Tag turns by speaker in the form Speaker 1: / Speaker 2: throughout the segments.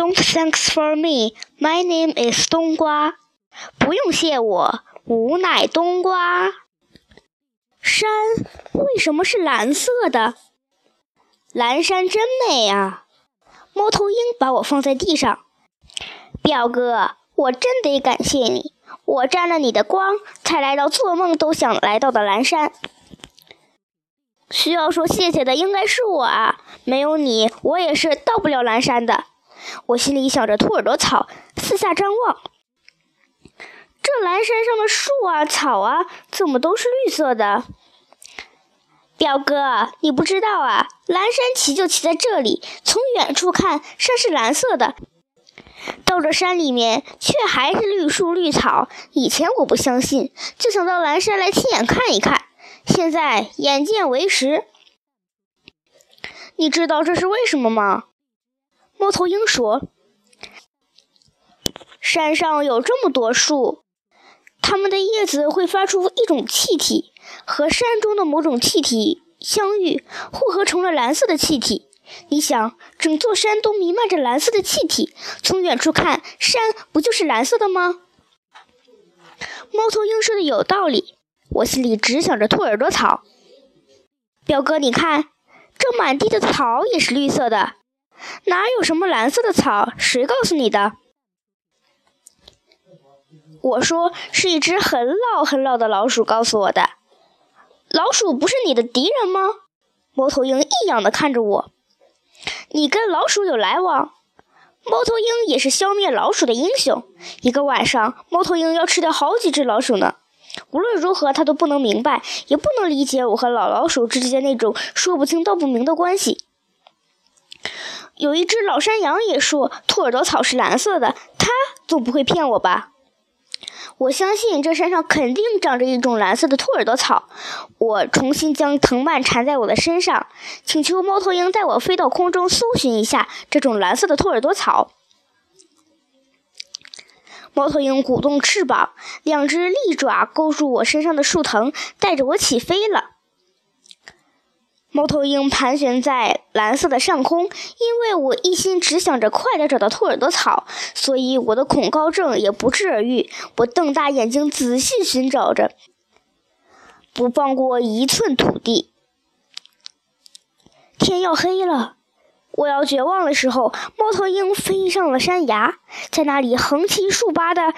Speaker 1: Don't thanks for me. My name is 冬瓜。不用谢我，吾乃冬瓜。山为什么是蓝色的？蓝山真美啊！猫头鹰把我放在地上。表哥，我真得感谢你，我沾了你的光，才来到做梦都想来到的蓝山。需要说谢谢的应该是我啊，没有你，我也是到不了蓝山的。我心里想着兔耳朵草，四下张望。这蓝山上的树啊、草啊，怎么都是绿色的？表哥，你不知道啊，蓝山骑就骑在这里，从远处看，山是蓝色的。到这山里面，却还是绿树绿草。以前我不相信，就想到蓝山来亲眼看一看。现在眼见为实。你知道这是为什么吗？猫头鹰说：“山上有这么多树，它们的叶子会发出一种气体，和山中的某种气体相遇，混合成了蓝色的气体。你想，整座山都弥漫着蓝色的气体，从远处看，山不就是蓝色的吗？”猫头鹰说的有道理，我心里只想着兔耳朵草。表哥，你看，这满地的草也是绿色的。哪有什么蓝色的草？谁告诉你的？我说是一只很老很老的老鼠告诉我的。老鼠不是你的敌人吗？猫头鹰异样的看着我。你跟老鼠有来往？猫头鹰也是消灭老鼠的英雄。一个晚上，猫头鹰要吃掉好几只老鼠呢。无论如何，他都不能明白，也不能理解我和老老鼠之间那种说不清道不明的关系。有一只老山羊也说兔耳朵草是蓝色的，它总不会骗我吧？我相信这山上肯定长着一种蓝色的兔耳朵草。我重新将藤蔓缠在我的身上，请求猫头鹰带我飞到空中搜寻一下这种蓝色的兔耳朵草。猫头鹰鼓动翅膀，两只利爪勾住我身上的树藤，带着我起飞了。猫头鹰盘旋在蓝色的上空，因为我一心只想着快点找到兔耳朵草，所以我的恐高症也不治而愈。我瞪大眼睛仔细寻找着，不放过一寸土地。天要黑了，我要绝望的时候，猫头鹰飞上了山崖，在那里横七竖八的。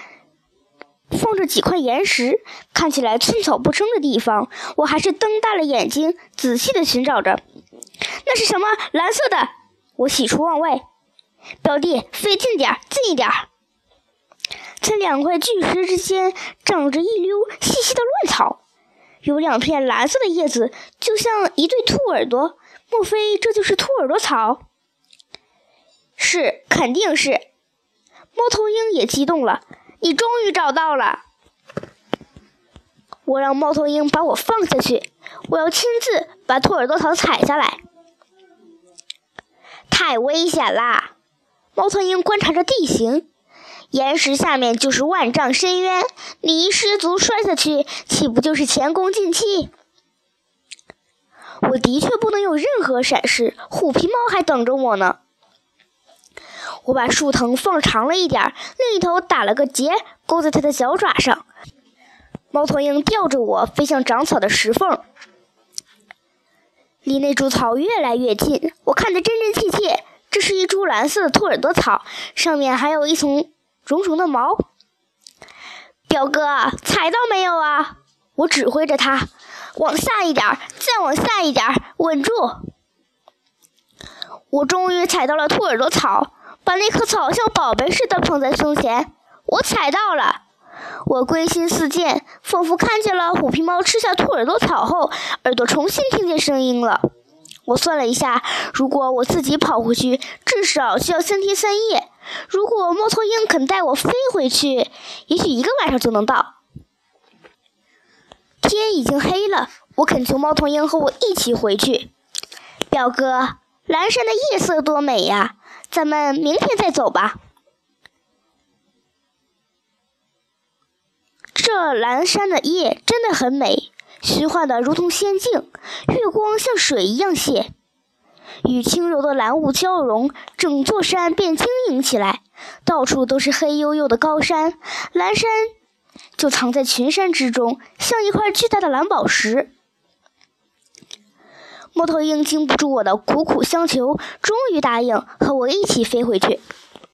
Speaker 1: 放着几块岩石，看起来寸草不生的地方，我还是瞪大了眼睛，仔细的寻找着。那是什么？蓝色的！我喜出望外。表弟，飞近点，近一点。在两块巨石之间，长着一溜细细的乱草，有两片蓝色的叶子，就像一对兔耳朵。莫非这就是兔耳朵草？是，肯定是。猫头鹰也激动了。你终于找到了！我让猫头鹰把我放下去，我要亲自把兔耳朵草采下来。太危险啦！猫头鹰观察着地形，岩石下面就是万丈深渊，你一失足摔下去，岂不就是前功尽弃？我的确不能有任何闪失，虎皮猫还等着我呢。我把树藤放长了一点，另一头打了个结，勾在它的脚爪上。猫头鹰吊着我飞向长草的石缝，离那株草越来越近。我看得真真切切，这是一株蓝色的兔耳朵草，上面还有一层绒绒的毛。表哥，踩到没有啊？我指挥着他，往下一点，再往下一点，稳住。我终于踩到了兔耳朵草。把那棵草像宝贝似的捧在胸前，我踩到了。我归心似箭，仿佛看见了虎皮猫吃下兔耳朵草后，耳朵重新听见声音了。我算了一下，如果我自己跑回去，至少需要三天三夜；如果猫头鹰肯带我飞回去，也许一个晚上就能到。天已经黑了，我恳求猫头鹰和我一起回去。表哥，蓝山的夜色多美呀！咱们明天再走吧。这蓝山的夜真的很美，虚幻的如同仙境，月光像水一样泻。与轻柔的蓝雾交融，整座山便晶莹起来。到处都是黑黝黝的高山，蓝山就藏在群山之中，像一块巨大的蓝宝石。猫头鹰经不住我的苦苦相求，终于答应和我一起飞回去。